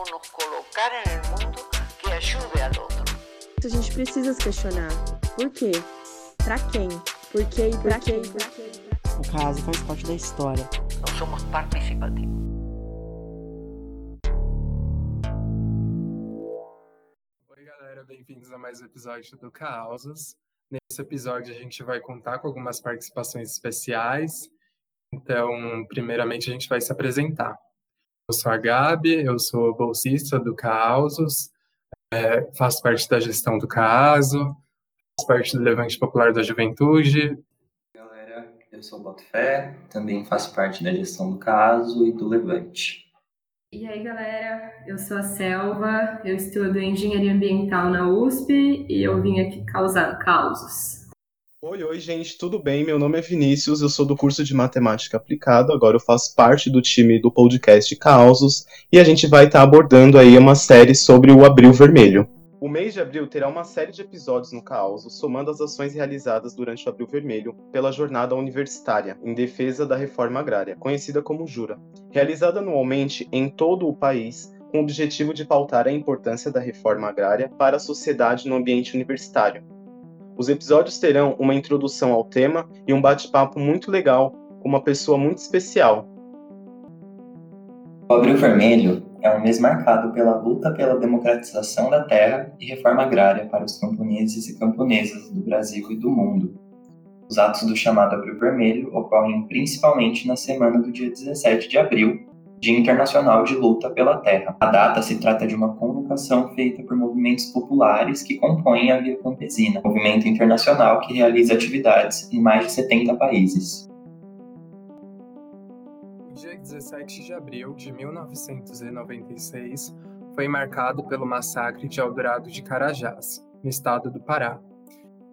como nos colocar en el mundo que ayude al otro. A gente precisa se questionar. Por quê? Pra quem? Por quê e pra quem? O caso faz parte da história. No somos participativos. Oi, galera, bem-vindos a mais um episódio do Causas. Nesse episódio, a gente vai contar com algumas participações especiais. Então, primeiramente, a gente vai se apresentar. Eu sou a Gabi, eu sou bolsista do Causos, é, faço parte da gestão do caso, faço parte do Levante Popular da Juventude. Galera, eu sou o Botafé, também faço parte da gestão do caso e do Levante. E aí, galera, eu sou a Selva, eu estudo Engenharia Ambiental na USP e eu vim aqui causar causos. Oi, oi, gente, tudo bem? Meu nome é Vinícius, eu sou do curso de Matemática Aplicada, agora eu faço parte do time do podcast Causos e a gente vai estar tá abordando aí uma série sobre o Abril Vermelho. O mês de abril terá uma série de episódios no Causos, somando as ações realizadas durante o Abril Vermelho pela Jornada Universitária em Defesa da Reforma Agrária, conhecida como Jura, realizada anualmente em todo o país com o objetivo de pautar a importância da reforma agrária para a sociedade no ambiente universitário, os episódios terão uma introdução ao tema e um bate-papo muito legal com uma pessoa muito especial. O Abril Vermelho é um mês marcado pela luta pela democratização da terra e reforma agrária para os camponeses e camponesas do Brasil e do mundo. Os atos do chamado Abril Vermelho ocorrem principalmente na semana do dia 17 de abril, Dia Internacional de Luta pela Terra. A data se trata de uma convocação feita por movimentos populares que compõem a Via Campesina, movimento internacional que realiza atividades em mais de 70 países. O dia 17 de abril de 1996 foi marcado pelo massacre de Eldorado de Carajás, no estado do Pará.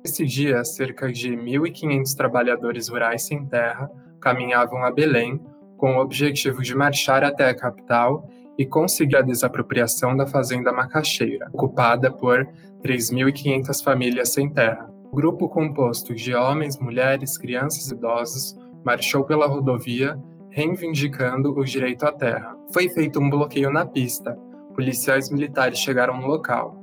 Nesse dia, cerca de 1.500 trabalhadores rurais sem terra caminhavam a Belém com o objetivo de marchar até a capital e conseguir a desapropriação da fazenda Macaxeira, ocupada por 3.500 famílias sem terra. O grupo composto de homens, mulheres, crianças e idosos marchou pela rodovia reivindicando o direito à terra. Foi feito um bloqueio na pista. Policiais militares chegaram no local.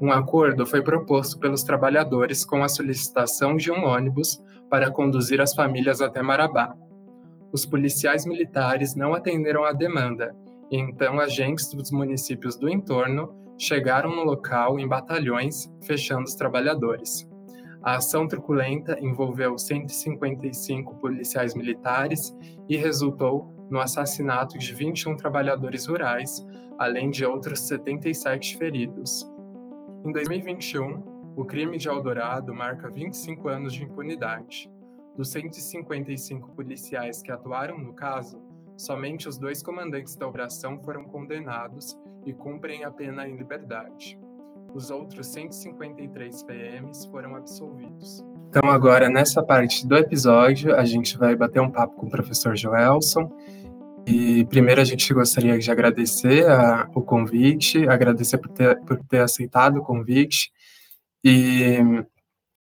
Um acordo foi proposto pelos trabalhadores com a solicitação de um ônibus para conduzir as famílias até Marabá os policiais militares não atenderam à demanda, e então agentes dos municípios do entorno chegaram no local em batalhões, fechando os trabalhadores. A ação truculenta envolveu 155 policiais militares e resultou no assassinato de 21 trabalhadores rurais, além de outros 77 feridos. Em 2021, o crime de Eldorado marca 25 anos de impunidade. Dos 155 policiais que atuaram no caso, somente os dois comandantes da operação foram condenados e cumprem a pena em liberdade. Os outros 153 PMs foram absolvidos. Então, agora, nessa parte do episódio, a gente vai bater um papo com o professor Joelson. E primeiro a gente gostaria de agradecer a, o convite, agradecer por ter, por ter aceitado o convite. E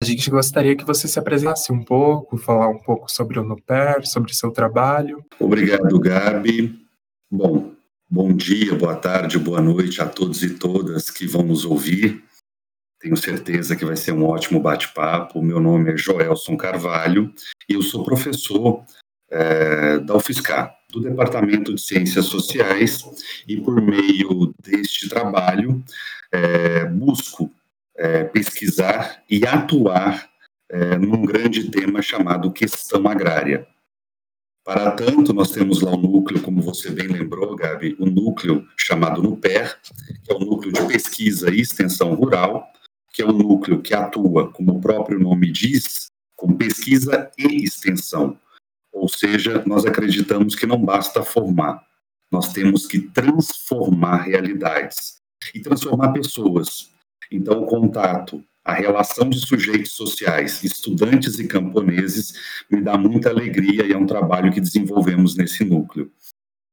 a gente gostaria que você se apresentasse um pouco, falar um pouco sobre o NUPER, sobre o seu trabalho. Obrigado, Gabi. Bom, bom dia, boa tarde, boa noite a todos e todas que vão nos ouvir. Tenho certeza que vai ser um ótimo bate-papo. Meu nome é Joelson Carvalho e eu sou professor é, da UFSCar, do Departamento de Ciências Sociais, e por meio deste trabalho é, busco é, pesquisar e atuar é, num grande tema chamado questão agrária. Para tanto, nós temos lá um núcleo, como você bem lembrou, Gabi, o um núcleo chamado NUPER, que é o núcleo de pesquisa e extensão rural, que é o um núcleo que atua, como o próprio nome diz, com pesquisa e extensão. Ou seja, nós acreditamos que não basta formar, nós temos que transformar realidades e transformar pessoas. Então, o contato, a relação de sujeitos sociais, estudantes e camponeses, me dá muita alegria e é um trabalho que desenvolvemos nesse núcleo.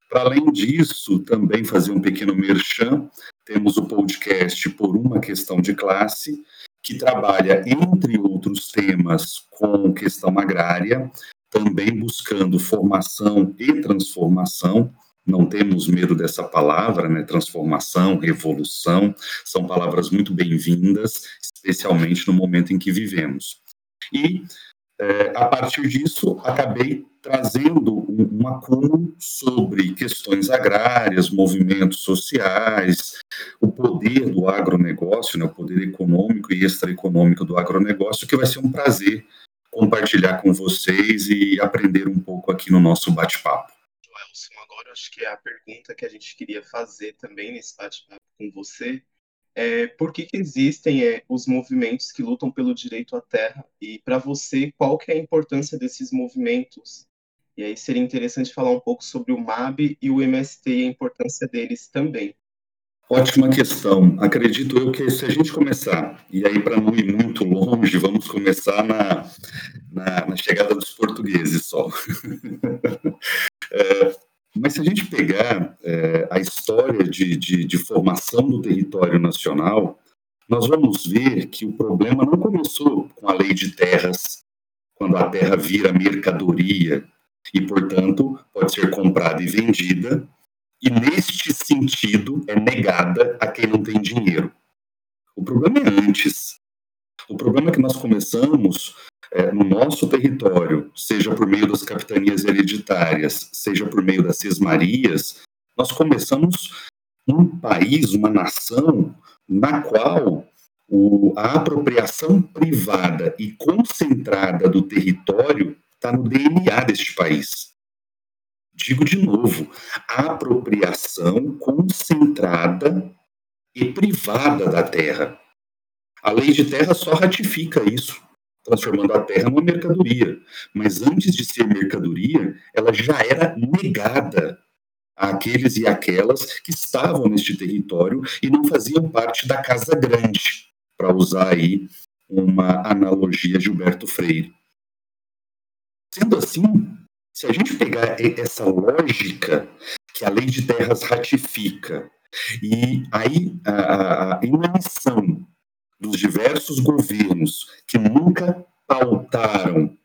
Para além disso, também fazer um pequeno merchan, temos o podcast Por uma Questão de Classe, que trabalha, entre outros temas, com questão agrária, também buscando formação e transformação não temos medo dessa palavra, né? Transformação, revolução, são palavras muito bem-vindas, especialmente no momento em que vivemos. E é, a partir disso, acabei trazendo um, acúmulo sobre questões agrárias, movimentos sociais, o poder do agronegócio, né, o poder econômico e extraeconômico do agronegócio, que vai ser um prazer compartilhar com vocês e aprender um pouco aqui no nosso bate-papo. Joelson, agora acho que é a pergunta que a gente queria fazer também nesse bate-papo com você é, por que, que existem é, os movimentos que lutam pelo direito à terra? E para você, qual que é a importância desses movimentos? E aí seria interessante falar um pouco sobre o MAB e o MST e a importância deles também. Ótima questão. Acredito eu que se a gente começar, e aí para não ir muito longe, vamos começar na, na, na chegada dos portugueses só. é, mas se a gente pegar é, a história de, de, de formação do território nacional, nós vamos ver que o problema não começou com a lei de terras, quando a terra vira mercadoria e, portanto, pode ser comprada e vendida, e neste sentido é negada a quem não tem dinheiro. O problema é antes. O problema é que nós começamos é, no nosso território, seja por meio das capitanias hereditárias, seja por meio das sesmarias, nós começamos um país, uma nação, na qual o, a apropriação privada e concentrada do território está no DNA deste país. Digo de novo, a apropriação concentrada e privada da terra. A lei de terra só ratifica isso transformando a terra numa mercadoria. Mas antes de ser mercadoria, ela já era negada àqueles e aquelas que estavam neste território e não faziam parte da Casa Grande, para usar aí uma analogia Gilberto Freire. Sendo assim, se a gente pegar essa lógica que a lei de terras ratifica, e aí a, a, a inanição dos diversos governos que nunca pautaram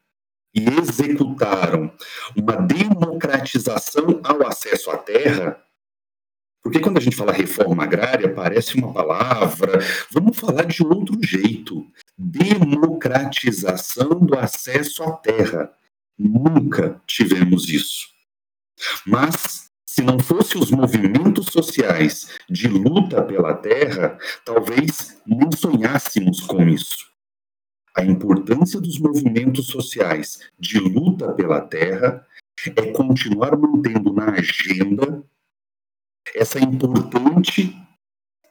e executaram uma democratização ao acesso à terra, porque quando a gente fala reforma agrária, parece uma palavra, vamos falar de outro jeito. Democratização do acesso à terra. Nunca tivemos isso. Mas se não fossem os movimentos sociais de luta pela terra, talvez nem sonhássemos com isso. A importância dos movimentos sociais de luta pela terra é continuar mantendo na agenda essa importante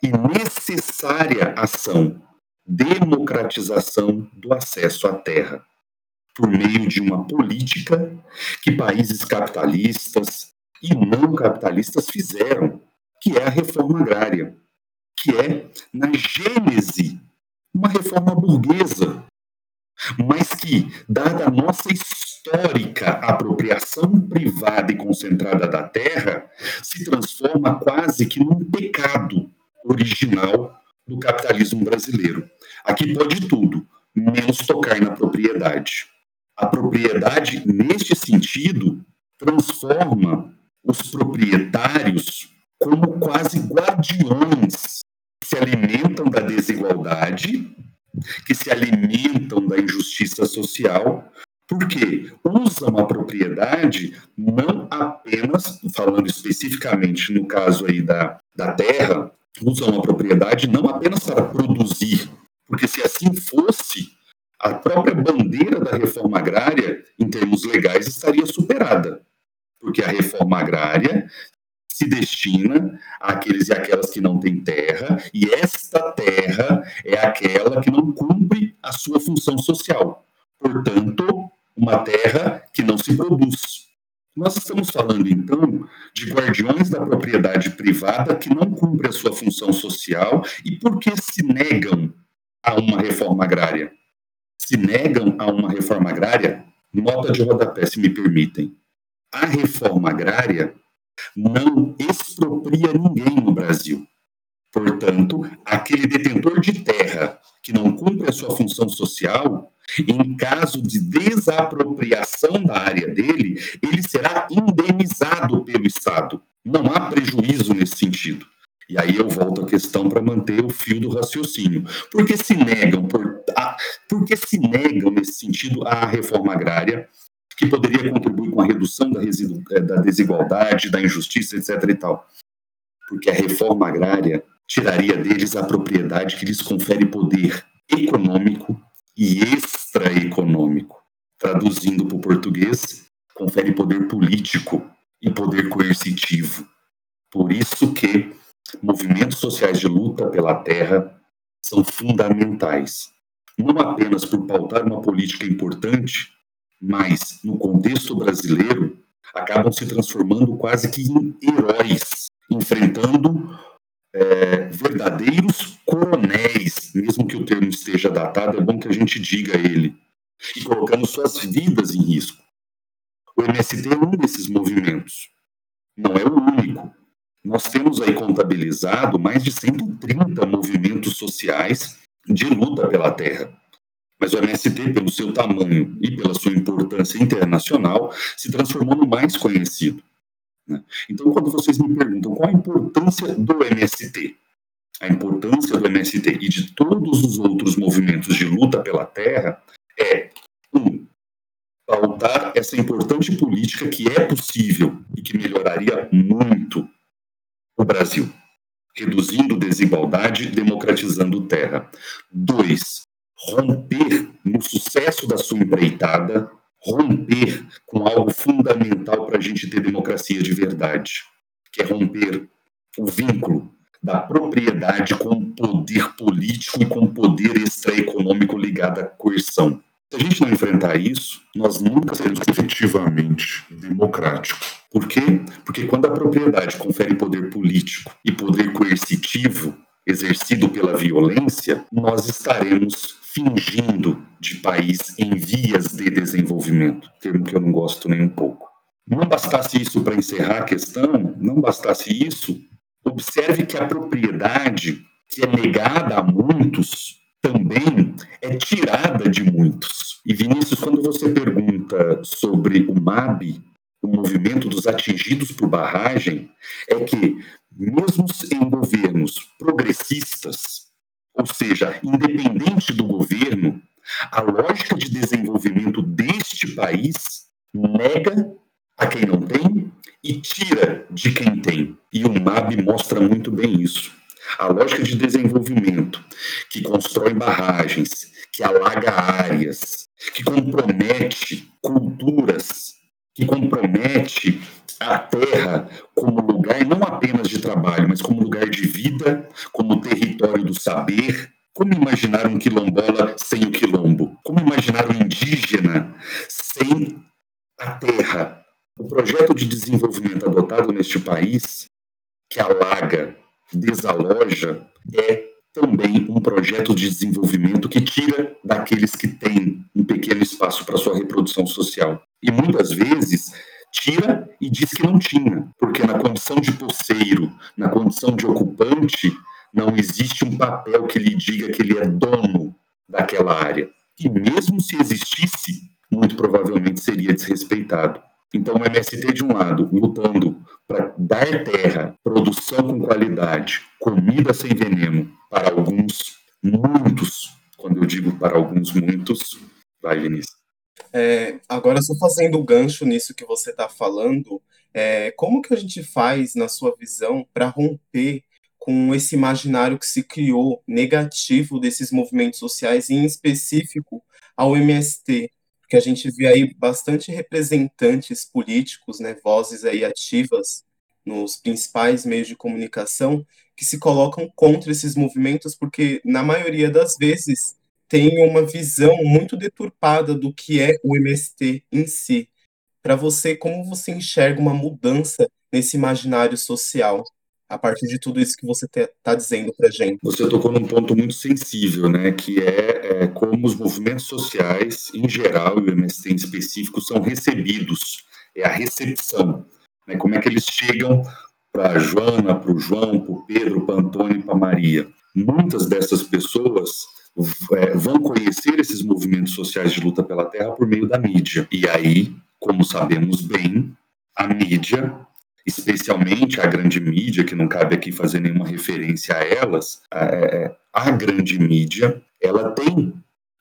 e necessária ação democratização do acesso à terra por meio de uma política que países capitalistas, e não capitalistas fizeram, que é a reforma agrária, que é, na gênese, uma reforma burguesa, mas que, dada a nossa histórica apropriação privada e concentrada da terra, se transforma quase que num pecado original do capitalismo brasileiro. Aqui pode tudo, menos tocar na propriedade. A propriedade, neste sentido, transforma os proprietários como quase guardiões que se alimentam da desigualdade, que se alimentam da injustiça social, porque usam a propriedade não apenas, falando especificamente no caso aí da, da terra, usam a propriedade não apenas para produzir, porque se assim fosse, a própria bandeira da reforma agrária, em termos legais, estaria superada porque a reforma agrária se destina àqueles e aquelas que não têm terra, e esta terra é aquela que não cumpre a sua função social. Portanto, uma terra que não se produz. Nós estamos falando, então, de guardiões da propriedade privada que não cumpre a sua função social e porque se negam a uma reforma agrária. Se negam a uma reforma agrária, nota de rodapé, se me permitem a reforma agrária não expropria ninguém no Brasil. Portanto, aquele detentor de terra que não cumpre a sua função social, em caso de desapropriação da área dele, ele será indenizado pelo Estado. Não há prejuízo nesse sentido. E aí eu volto à questão para manter o fio do raciocínio. Por que se negam, por, a, por que se negam nesse sentido a reforma agrária, que poderia contribuir com a redução da, eh, da desigualdade, da injustiça, etc. e tal? Porque a reforma agrária tiraria deles a propriedade que lhes confere poder econômico e extraeconômico. Traduzindo para o português, confere poder político e poder coercitivo. Por isso que movimentos sociais de luta pela terra são fundamentais, não apenas por pautar uma política importante, mas, no contexto brasileiro, acabam se transformando quase que em heróis, enfrentando é, verdadeiros coronéis, mesmo que o termo esteja datado, é bom que a gente diga ele, e colocando suas vidas em risco. O MST é um desses movimentos, não é o único. Nós temos aí contabilizado mais de 130 movimentos sociais de luta pela terra. Mas o MST, pelo seu tamanho e pela sua importância internacional, se transformou no mais conhecido. Né? Então, quando vocês me perguntam qual a importância do MST, a importância do MST e de todos os outros movimentos de luta pela terra é, um, pautar essa importante política que é possível e que melhoraria muito o Brasil, reduzindo desigualdade, democratizando terra. Dois, romper no sucesso da sua empreitada, romper com algo fundamental para a gente ter democracia de verdade, que é romper o vínculo da propriedade com o poder político e com o poder extraeconômico ligado à coerção. Se a gente não enfrentar isso, nós nunca seremos efetivamente democráticos. Por quê? Porque quando a propriedade confere poder político e poder coercitivo exercido pela violência, nós estaremos fingindo de país em vias de desenvolvimento, termo que eu não gosto nem um pouco. Não bastasse isso para encerrar a questão, não bastasse isso, observe que a propriedade que é negada a muitos também é tirada de muitos. E Vinícius, quando você pergunta sobre o MAB, o movimento dos atingidos por barragem, é que, mesmo em governos progressistas, ou seja, independente do governo, a lógica de desenvolvimento deste país nega a quem não tem e tira de quem tem. E o MAB mostra muito bem isso. A lógica de desenvolvimento que constrói barragens, que alaga áreas, que compromete culturas, que compromete a terra como lugar não apenas de trabalho, mas como lugar de vida, como território do saber. Como imaginar um quilombola sem o quilombo? Como imaginar um indígena sem a terra? O projeto de desenvolvimento adotado neste país, que alaga, desaloja, é também um projeto de desenvolvimento que tira daqueles que têm um pequeno espaço para sua reprodução social. E muitas vezes tira e diz que não tinha, porque na condição de poceiro, na condição de ocupante, não existe um papel que lhe diga que ele é dono daquela área. E mesmo se existisse, muito provavelmente seria desrespeitado. Então, o MST, de um lado, lutando para dar terra, produção com qualidade, comida sem veneno para alguns, muitos, quando eu digo para alguns, muitos, vai, Vinícius. É, agora, só fazendo o gancho nisso que você está falando, é, como que a gente faz, na sua visão, para romper com esse imaginário que se criou negativo desses movimentos sociais, em específico ao MST? Porque a gente vê aí bastante representantes políticos, né, vozes aí ativas nos principais meios de comunicação que se colocam contra esses movimentos, porque na maioria das vezes tem uma visão muito deturpada do que é o MST em si. Para você, como você enxerga uma mudança nesse imaginário social? A partir de tudo isso que você está dizendo para gente. Você tocou num ponto muito sensível, né, que é, é, como os movimentos sociais, em geral, e o MST em específico, são recebidos, é a recepção, né, como é que eles chegam para a Joana, para o João, para o Pedro, para Antônio para Maria. Muitas dessas pessoas é, vão conhecer esses movimentos sociais de luta pela terra por meio da mídia. E aí, como sabemos bem, a mídia especialmente a grande mídia, que não cabe aqui fazer nenhuma referência a elas, é, a grande mídia, ela tem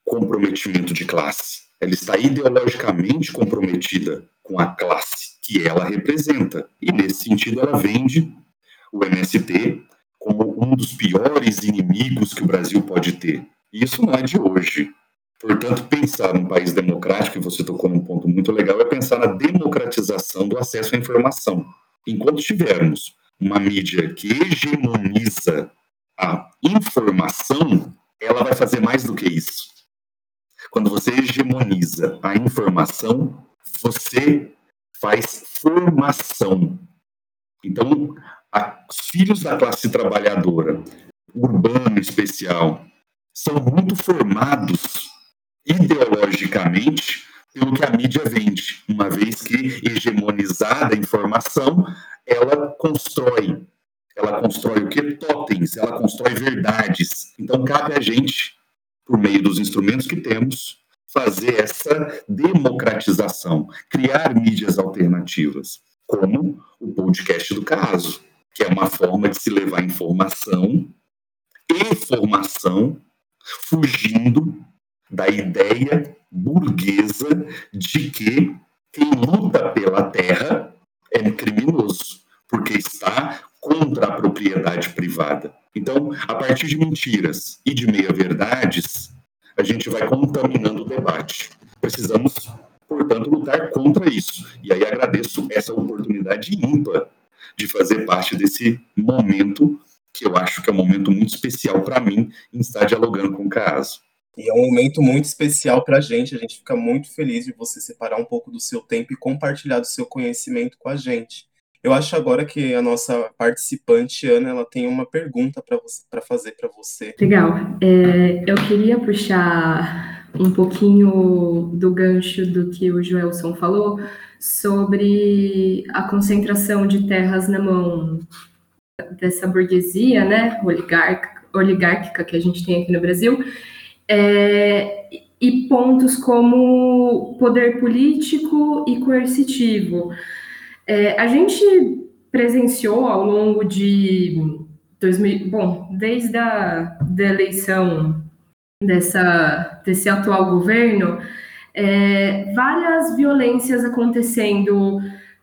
comprometimento de classe. Ela está ideologicamente comprometida com a classe que ela representa. E, nesse sentido, ela vende o MST como um dos piores inimigos que o Brasil pode ter. E isso não é de hoje. Portanto, pensar num país democrático, e você tocou num ponto muito legal, é pensar na democratização do acesso à informação. Enquanto tivermos uma mídia que hegemoniza a informação, ela vai fazer mais do que isso. Quando você hegemoniza a informação, você faz formação. Então, a, os filhos da classe trabalhadora, urbana especial, são muito formados ideologicamente pelo que a mídia vende, uma vez que hegemonizada a informação, ela constrói. Ela constrói o que? Totens, ela constrói verdades. Então, cabe a gente, por meio dos instrumentos que temos, fazer essa democratização, criar mídias alternativas, como o podcast do caso, que é uma forma de se levar informação e formação fugindo da ideia burguesa de que quem luta pela terra é criminoso, porque está contra a propriedade privada. Então, a partir de mentiras e de meia-verdades, a gente vai contaminando o debate. Precisamos, portanto, lutar contra isso. E aí agradeço essa oportunidade ímpar de fazer parte desse momento que eu acho que é um momento muito especial para mim em estar dialogando com o caso. E é um momento muito especial para a gente. A gente fica muito feliz de você separar um pouco do seu tempo e compartilhar do seu conhecimento com a gente. Eu acho agora que a nossa participante, Ana, ela tem uma pergunta para fazer para você. Legal. É, eu queria puxar um pouquinho do gancho do que o Joelson falou sobre a concentração de terras na mão dessa burguesia, né, oligárquica que a gente tem aqui no Brasil, é, e pontos como poder político e coercitivo. É, a gente presenciou ao longo de 2000, bom, desde a da eleição dessa, desse atual governo, é, várias violências acontecendo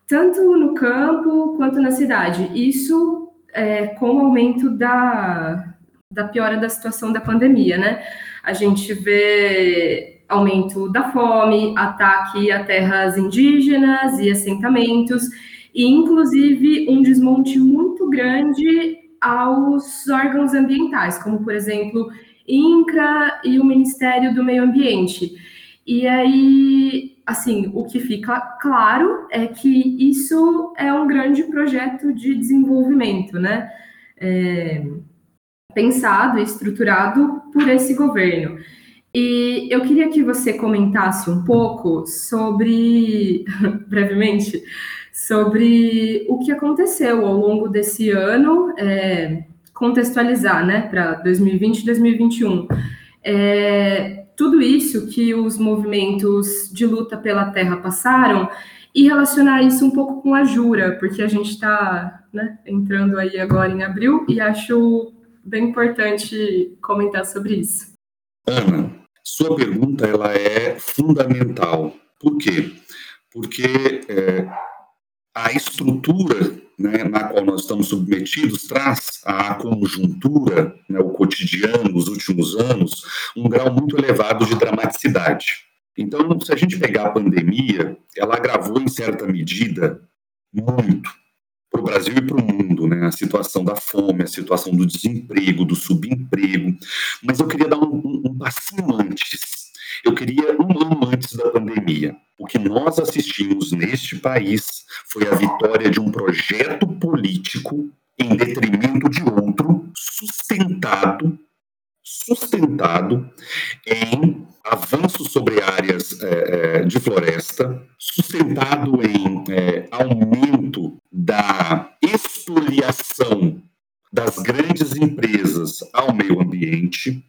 tanto no campo quanto na cidade. Isso é, com o aumento da, da piora da situação da pandemia, né? A gente vê aumento da fome, ataque a terras indígenas e assentamentos, e inclusive um desmonte muito grande aos órgãos ambientais, como por exemplo INCRA e o Ministério do Meio Ambiente. E aí, assim, o que fica claro é que isso é um grande projeto de desenvolvimento, né? É, pensado e estruturado por esse governo. E eu queria que você comentasse um pouco sobre, brevemente, sobre o que aconteceu ao longo desse ano, é, contextualizar, né, para 2020 e 2021. É, tudo isso que os movimentos de luta pela terra passaram e relacionar isso um pouco com a Jura, porque a gente está né, entrando aí agora em abril e acho bem importante comentar sobre isso. Ana, sua pergunta ela é fundamental. Por quê? Porque é, a estrutura né, na qual nós estamos submetidos traz à conjuntura, né, o cotidiano, nos últimos anos, um grau muito elevado de dramaticidade. Então, se a gente pegar a pandemia, ela agravou em certa medida muito para o Brasil e para o mundo, né? A situação da fome, a situação do desemprego, do subemprego. Mas eu queria dar um, um, um passinho antes. Eu queria um ano antes da pandemia. O que nós assistimos neste país foi a vitória de um projeto político em detrimento de outro, sustentado, sustentado em avanço sobre áreas é, de floresta, sustentado em é, aumento da expoliação das grandes empresas ao meio ambiente,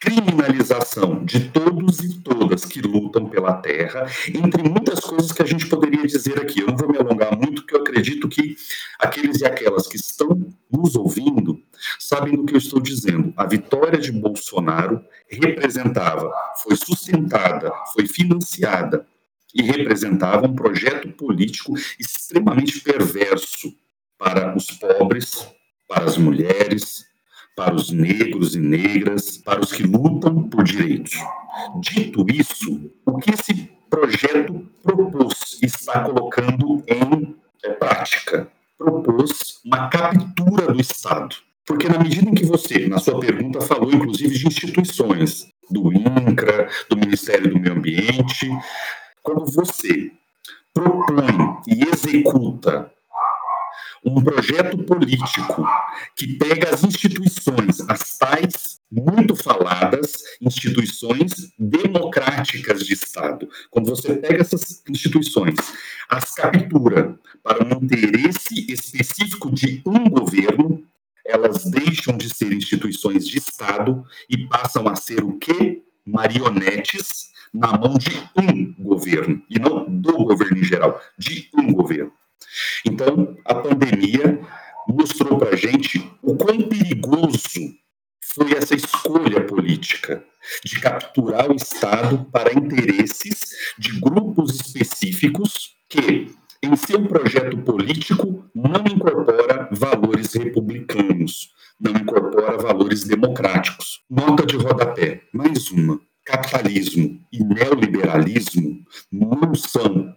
criminalização de todos e todas que lutam pela terra, entre muitas coisas que a gente poderia dizer aqui. Eu não vou me alongar muito, porque eu acredito que aqueles e aquelas que estão nos ouvindo sabem do que eu estou dizendo. A vitória de Bolsonaro representava, foi sustentada, foi financiada e representava um projeto político extremamente perverso para os pobres, para as mulheres, para os negros e negras, para os que lutam por direitos. Dito isso, o que esse projeto propôs está colocando em prática? Propôs uma captura do Estado. Porque na medida em que você, na sua pergunta, falou inclusive de instituições, do INCRA, do Ministério do Meio Ambiente, quando você propõe e executa um projeto político que pega as instituições, as tais muito faladas instituições democráticas de Estado. Quando você pega essas instituições, as captura para um interesse específico de um governo, elas deixam de ser instituições de Estado e passam a ser o quê? Marionetes na mão de um governo, e não do governo em geral, de um governo. Então, a pandemia mostrou para a gente o quão perigoso foi essa escolha política de capturar o Estado para interesses de grupos específicos que, em seu projeto político, não incorpora valores republicanos, não incorpora valores democráticos. Nota de rodapé, mais uma. Capitalismo e neoliberalismo não são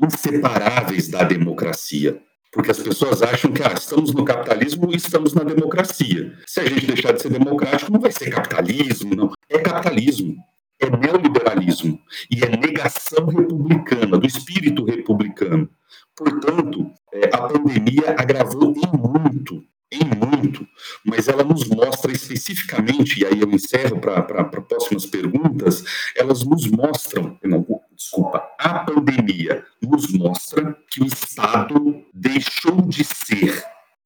inseparáveis da democracia. Porque as pessoas acham que ah, estamos no capitalismo e estamos na democracia. Se a gente deixar de ser democrático, não vai ser capitalismo, não. É capitalismo, é neoliberalismo e é negação republicana, do espírito republicano. Portanto, é, a pandemia agravou em muito em muito, mas ela nos mostra especificamente, e aí eu encerro para próximas perguntas, elas nos mostram, não, desculpa, a pandemia nos mostra que o Estado deixou de ser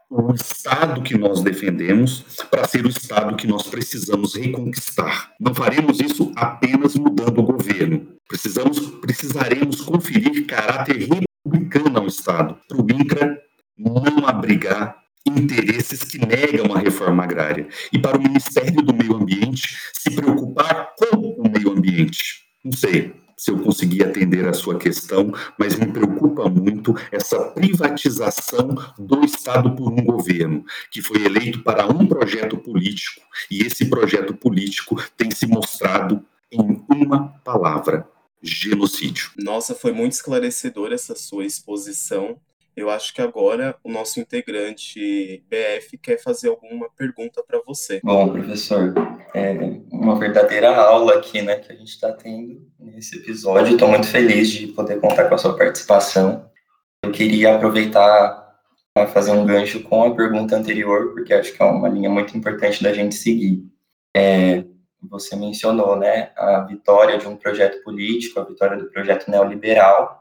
o Estado que nós defendemos para ser o Estado que nós precisamos reconquistar. Não faremos isso apenas mudando o governo. Precisamos, precisaremos conferir caráter republicano ao Estado, para o INCRA não abrigar interesses que negam a reforma agrária e para o Ministério do Meio Ambiente se preocupar com o meio ambiente. Não sei se eu consegui atender a sua questão, mas me preocupa muito essa privatização do Estado por um governo que foi eleito para um projeto político e esse projeto político tem se mostrado em uma palavra: genocídio. Nossa, foi muito esclarecedora essa sua exposição. Eu acho que agora o nosso integrante BF quer fazer alguma pergunta para você. Bom, professor, é uma verdadeira aula aqui, né, que a gente está tendo nesse episódio. Estou muito feliz de poder contar com a sua participação. Eu queria aproveitar para fazer um gancho com a pergunta anterior, porque acho que é uma linha muito importante da gente seguir. É, você mencionou, né, a vitória de um projeto político, a vitória do projeto neoliberal,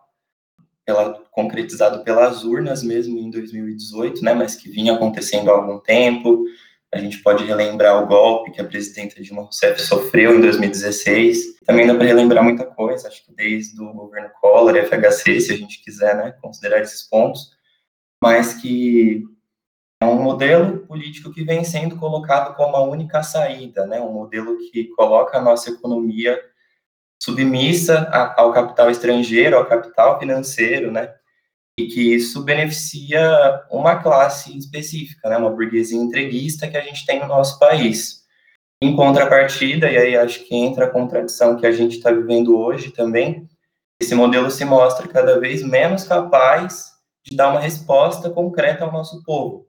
pela, concretizado pelas urnas mesmo em 2018, né, mas que vinha acontecendo há algum tempo. A gente pode relembrar o golpe que a presidenta Dilma Rousseff sofreu em 2016. Também dá para relembrar muita coisa, acho que desde o governo Collor e FHC, se a gente quiser né, considerar esses pontos, mas que é um modelo político que vem sendo colocado como a única saída, né, um modelo que coloca a nossa economia submissa ao capital estrangeiro, ao capital financeiro, né? E que isso beneficia uma classe específica, né? Uma burguesia entreguista que a gente tem no nosso país. Em contrapartida, e aí acho que entra a contradição que a gente está vivendo hoje também, esse modelo se mostra cada vez menos capaz de dar uma resposta concreta ao nosso povo.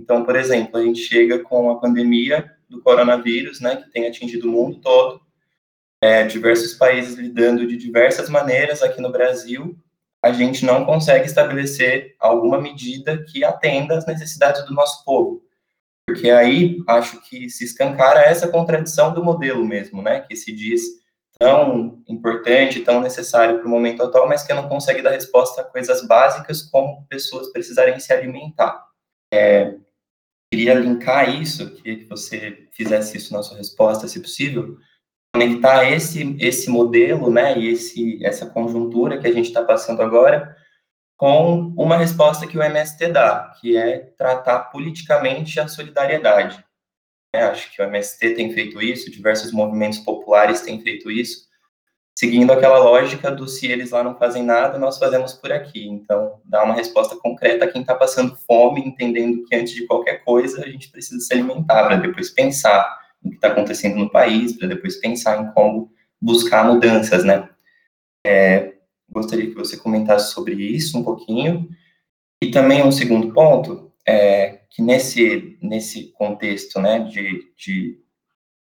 Então, por exemplo, a gente chega com a pandemia do coronavírus, né, que tem atingido o mundo todo, é, diversos países lidando de diversas maneiras aqui no Brasil, a gente não consegue estabelecer alguma medida que atenda às necessidades do nosso povo. Porque aí acho que se escancara essa contradição do modelo mesmo, né, que se diz tão importante, tão necessário para o momento atual, mas que não consegue dar resposta a coisas básicas como pessoas precisarem se alimentar. É, queria linkar isso, queria que você fizesse isso na sua resposta, se possível, conectar esse, esse modelo, né, e esse, essa conjuntura que a gente está passando agora com uma resposta que o MST dá, que é tratar politicamente a solidariedade. É, acho que o MST tem feito isso, diversos movimentos populares têm feito isso, seguindo aquela lógica do se eles lá não fazem nada, nós fazemos por aqui. Então, dá uma resposta concreta a quem está passando fome, entendendo que antes de qualquer coisa a gente precisa se alimentar, para depois pensar no que está acontecendo no país, para depois pensar em como buscar mudanças, né? É, gostaria que você comentasse sobre isso um pouquinho. E também um segundo ponto, é que nesse, nesse contexto né, de, de,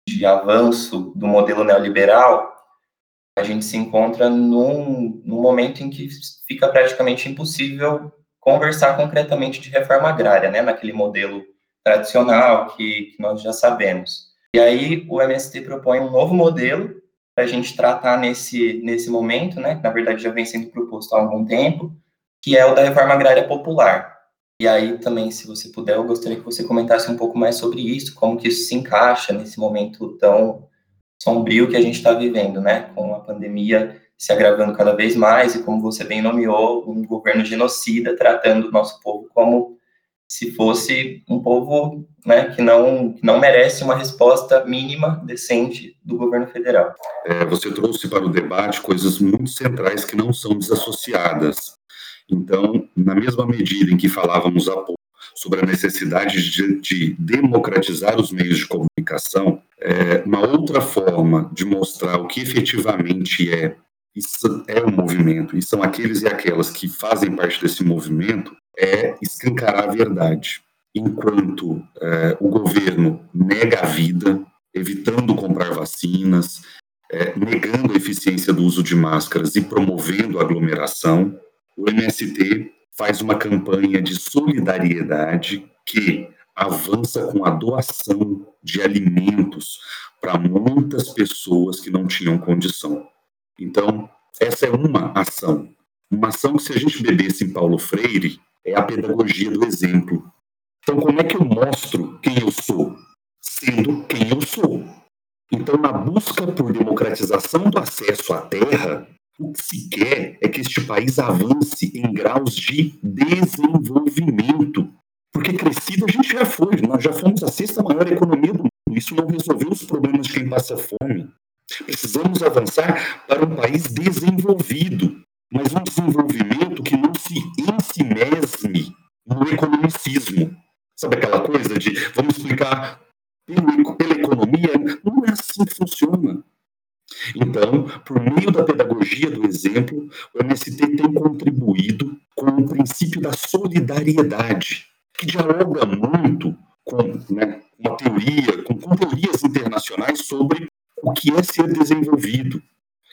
de avanço do modelo neoliberal, a gente se encontra num, num momento em que fica praticamente impossível conversar concretamente de reforma agrária, né, naquele modelo tradicional que, que nós já sabemos. E aí o MST propõe um novo modelo para a gente tratar nesse, nesse momento, né, que na verdade já vem sendo proposto há algum tempo, que é o da reforma agrária popular. E aí também, se você puder, eu gostaria que você comentasse um pouco mais sobre isso, como que isso se encaixa nesse momento tão sombrio que a gente está vivendo, né, com a pandemia se agravando cada vez mais e como você bem nomeou, um governo genocida tratando o nosso povo como se fosse um povo né, que, não, que não merece uma resposta mínima, decente do governo federal. É, você trouxe para o debate coisas muito centrais que não são desassociadas. Então, na mesma medida em que falávamos há pouco sobre a necessidade de, de democratizar os meios de comunicação, é, uma outra forma de mostrar o que efetivamente é isso é um movimento, e são aqueles e aquelas que fazem parte desse movimento, é escancarar a verdade. Enquanto é, o governo nega a vida, evitando comprar vacinas, é, negando a eficiência do uso de máscaras e promovendo a aglomeração, o MST faz uma campanha de solidariedade que avança com a doação de alimentos para muitas pessoas que não tinham condição. Então, essa é uma ação. Uma ação que, se a gente bebesse em Paulo Freire, é a pedagogia do exemplo. Então, como é que eu mostro quem eu sou? Sendo quem eu sou. Então, na busca por democratização do acesso à terra, o que se quer é que este país avance em graus de desenvolvimento. Porque crescido a gente já foi, nós já fomos a sexta maior economia do mundo. Isso não resolveu os problemas de quem passa fome. Precisamos avançar para um país desenvolvido, mas um desenvolvimento que não se ensimesme no economicismo. Sabe aquela coisa de vamos explicar pela economia? Não é assim que funciona. Então, por meio da pedagogia do exemplo, o MST tem contribuído com o princípio da solidariedade, que dialoga muito com né, uma teoria, com, com teorias internacionais sobre o que é ser desenvolvido,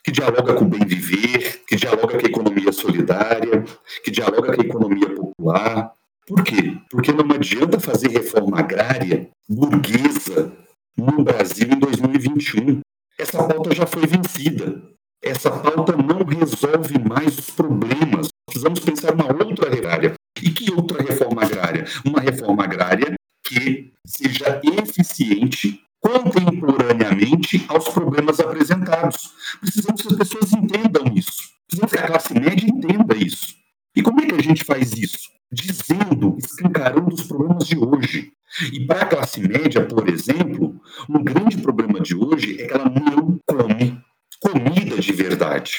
que dialoga com o bem viver, que dialoga com a economia solidária, que dialoga com a economia popular. Por quê? Porque não adianta fazer reforma agrária burguesa no Brasil em 2021. Essa pauta já foi vencida. Essa pauta não resolve mais os problemas. Precisamos pensar uma outra agrária. E que outra reforma agrária? Uma reforma agrária que seja eficiente contemporaneamente aos problemas apresentados. Precisamos que as pessoas entendam isso. Precisamos que a classe média entenda isso. E como é que a gente faz isso? Dizendo, escancarando os problemas de hoje. E para a classe média, por exemplo, um grande problema de hoje é que ela não come comida de verdade.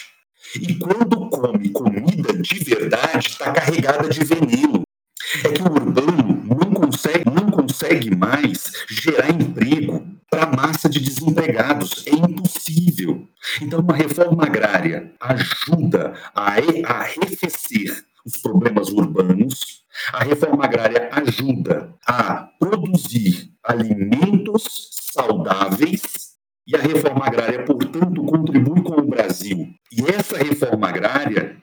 E quando come comida de verdade, está carregada de veneno. É que o urbano consegue, não consegue mais gerar emprego para a massa de desempregados. É impossível. Então, uma reforma agrária ajuda a, arrefecer os problemas urbanos. A reforma agrária ajuda a produzir alimentos saudáveis e a reforma agrária, portanto, contribui com o Brasil. E essa reforma agrária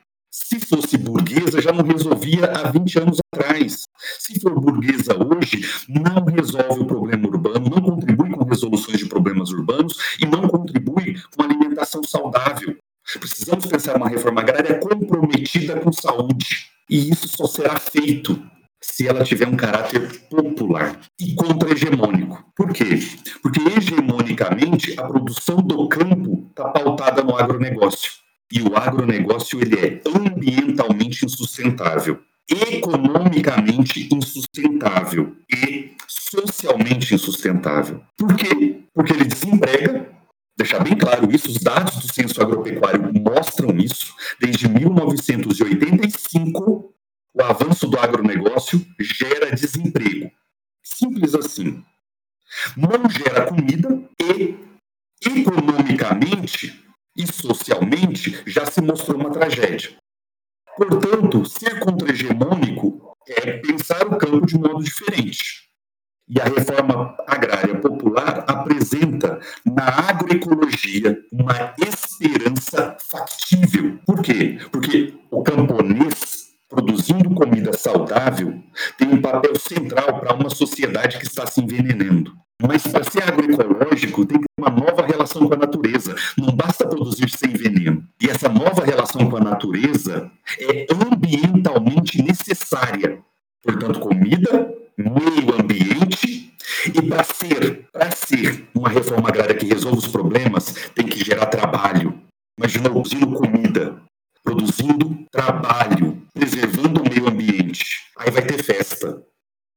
se fosse burguesa, já não resolvia há 20 anos atrás. Se for burguesa hoje, não resolve o problema urbano, não contribui com resoluções de problemas urbanos e não contribui com alimentação saudável. Precisamos pensar uma reforma agrária comprometida com saúde. E isso só será feito se ela tiver um caráter popular e contra-hegemônico. Por quê? Porque hegemonicamente a produção do campo está pautada no agronegócio. E o agronegócio ele é ambientalmente insustentável, economicamente insustentável e socialmente insustentável. Por quê? Porque ele desemprega, deixar bem claro isso, os dados do censo agropecuário mostram isso. Desde 1985, o avanço do agronegócio gera desemprego. Simples assim. Não gera comida e, economicamente e socialmente, já se mostrou uma tragédia. Portanto, ser contra-hegemônico é pensar o campo de modo diferente. E a reforma agrária popular apresenta na agroecologia uma esperança factível. Por quê? Porque o camponês produzindo comida saudável tem um papel central para uma sociedade que está se envenenando. Mas para ser agroecológico tem que ter uma nova relação com a natureza. Não basta produzir sem veneno. E essa nova relação com a natureza é ambientalmente necessária. Portanto, comida, meio ambiente e para ser, para ser uma reforma agrária que resolva os problemas, tem que gerar trabalho. Imagina produzindo comida, produzindo trabalho, preservando o meio ambiente. Aí vai ter festa.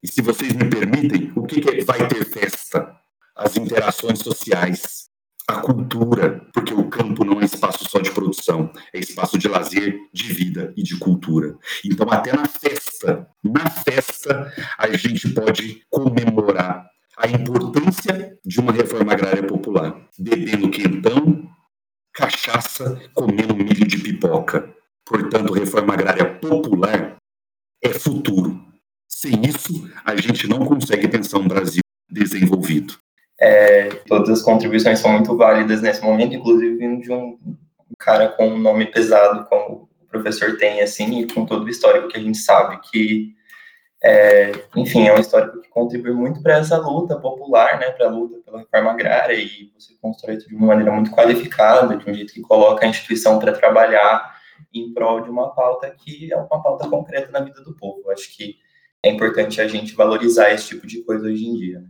E se vocês me permitem, o que, que vai ter festa? As interações sociais, a cultura, porque o campo não é espaço só de produção, é espaço de lazer, de vida e de cultura. Então, até na festa, na festa, a gente pode comemorar a importância de uma reforma agrária popular, bebendo quentão, cachaça, comendo milho de pipoca. Portanto, reforma agrária popular é futuro. Sem isso, a gente não consegue pensar um Brasil desenvolvido. É, todas as contribuições são muito válidas nesse momento, inclusive vindo de um cara com um nome pesado, como o professor tem, assim, e com todo o histórico que a gente sabe que, é, enfim, é um histórico que contribui muito para essa luta popular, né, para a luta pela reforma agrária, e você constrói isso de uma maneira muito qualificada, de um jeito que coloca a instituição para trabalhar em prol de uma pauta que é uma pauta concreta na vida do povo. Acho que é importante a gente valorizar esse tipo de coisa hoje em dia.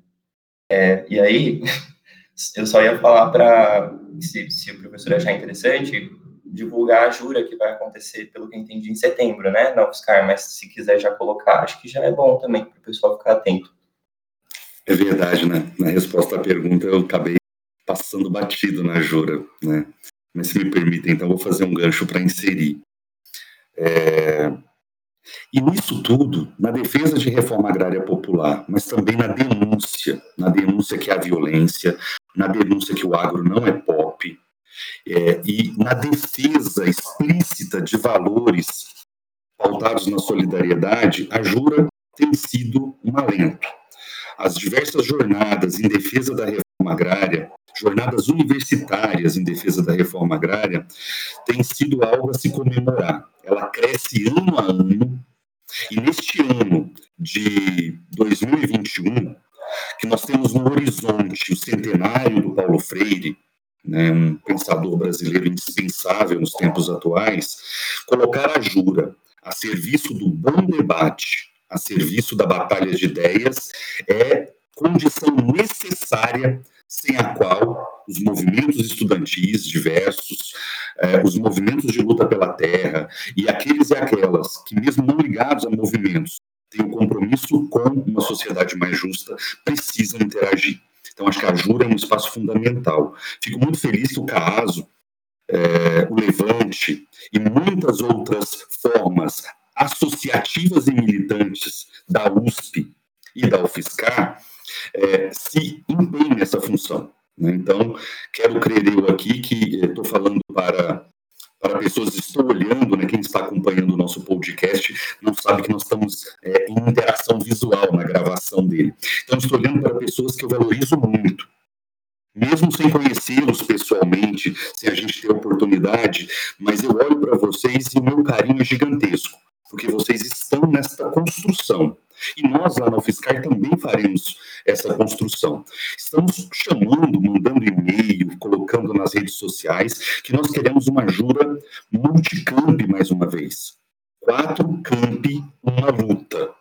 É, e aí, eu só ia falar para, se, se, o professor achar interessante, divulgar a jura que vai acontecer, pelo que eu entendi, em setembro, né, na UFSCar, mas se quiser já colocar, acho que já é bom também para o pessoal ficar atento. É verdade, né? Na resposta à pergunta, eu acabei passando batido na jura, né? Mas se me permitem, então, vou fazer um gancho para inserir. É, e nisso tudo, na defesa de reforma agrária popular, mas também na denúncia, na denúncia que há violência, na denúncia que o agro não é pop, é, e na defesa explícita de valores pautados na solidariedade, a Jura tem sido um alento. As diversas jornadas em defesa da agrária, jornadas universitárias em defesa da reforma agrária, têm sido algo a se comemorar. Ela cresce ano a ano, e neste ano de 2021, que nós temos no horizonte o centenário do Paulo Freire, né, um pensador brasileiro indispensável nos tempos atuais, colocar a jura a serviço do bom debate, a serviço da batalha de ideias, é condição necessária sem a qual os movimentos estudantis diversos, eh, os movimentos de luta pela terra e aqueles e aquelas que, mesmo não ligados a movimentos, têm um compromisso com uma sociedade mais justa, precisam interagir. Então, acho que a Jura é um espaço fundamental. Fico muito feliz que o CAASO, eh, o Levante e muitas outras formas associativas e militantes da USP e da UFSCar é, se empenhe nessa função. Né? Então, quero crer eu aqui que estou falando para para pessoas que estão olhando, né, quem está acompanhando o nosso podcast, não sabe que nós estamos é, em interação visual na gravação dele. Então, estou olhando para pessoas que eu valorizo muito, mesmo sem conhecê-los pessoalmente, sem a gente ter oportunidade, mas eu olho para vocês e o meu carinho é gigantesco, porque vocês estão nesta construção. E nós lá na UFSCar também faremos essa construção. Estamos chamando, mandando e-mail, colocando nas redes sociais que nós queremos uma jura multicamp mais uma vez. Quatro campi, uma luta.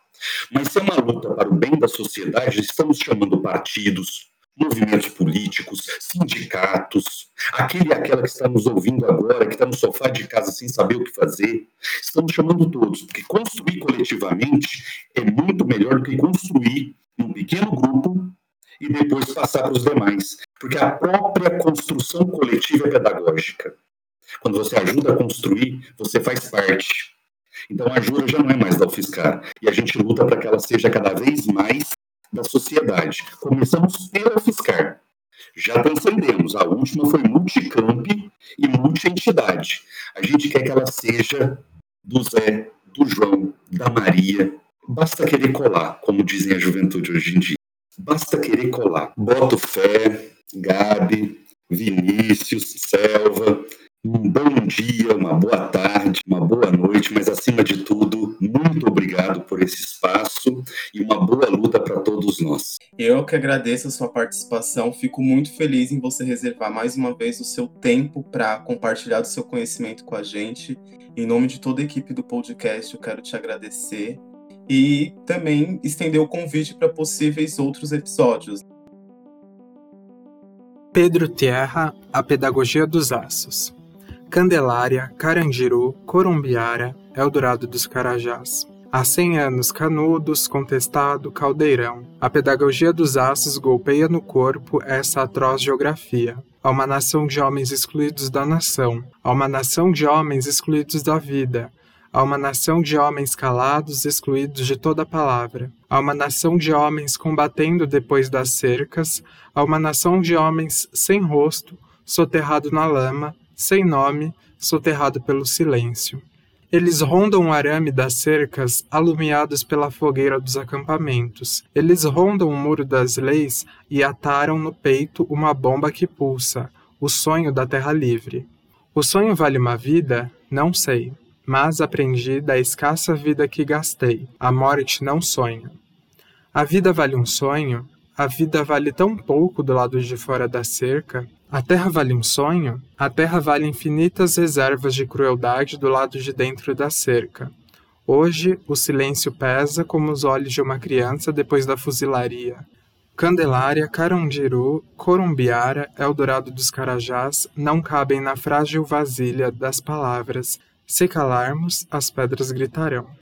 Mas se é uma luta para o bem da sociedade, estamos chamando partidos, movimentos políticos, sindicatos, aquele e aquela que está nos ouvindo agora, que está no sofá de casa sem saber o que fazer. Estamos chamando todos, porque construir coletivamente é muito melhor do que construir num pequeno grupo e depois passar para os demais. Porque a própria construção coletiva é pedagógica. Quando você ajuda a construir, você faz parte. Então a ajuda já não é mais da UFSCar. E a gente luta para que ela seja cada vez mais da sociedade. Começamos pela fiscar. Já transcendemos. A última foi multicamp e multi-entidade. A gente quer que ela seja do Zé, do João, da Maria. Basta querer colar, como dizem a juventude hoje em dia. Basta querer colar. Boto fé, Gabi, Vinícius, Selva, um bom dia, uma boa tarde, uma boa noite, mas acima de tudo, muito obrigado por esse espaço e uma boa luta para todos nós. Eu que agradeço a sua participação, fico muito feliz em você reservar mais uma vez o seu tempo para compartilhar do seu conhecimento com a gente. Em nome de toda a equipe do podcast, eu quero te agradecer e também estender o convite para possíveis outros episódios. Pedro Tierra, A Pedagogia dos Aços. Candelária, Carandiru, Corumbiara, Eldorado dos Carajás. Há cem anos, Canudos, Contestado, Caldeirão. A pedagogia dos aços golpeia no corpo essa atroz geografia. Há uma nação de homens excluídos da nação. Há uma nação de homens excluídos da vida. Há uma nação de homens calados, excluídos de toda palavra. Há uma nação de homens combatendo depois das cercas. Há uma nação de homens sem rosto, soterrado na lama, sem nome, soterrado pelo silêncio. Eles rondam o arame das cercas, alumiados pela fogueira dos acampamentos. Eles rondam o muro das leis e ataram no peito uma bomba que pulsa, o sonho da terra livre. O sonho vale uma vida? Não sei, mas aprendi da escassa vida que gastei. A morte não sonha. A vida vale um sonho? A vida vale tão pouco do lado de fora da cerca? A terra vale um sonho? A terra vale infinitas reservas de crueldade do lado de dentro da cerca. Hoje, o silêncio pesa como os olhos de uma criança depois da fuzilaria. Candelária, Carandiru, Corumbiara, Eldorado dos Carajás não cabem na frágil vasilha das palavras. Se calarmos, as pedras gritarão.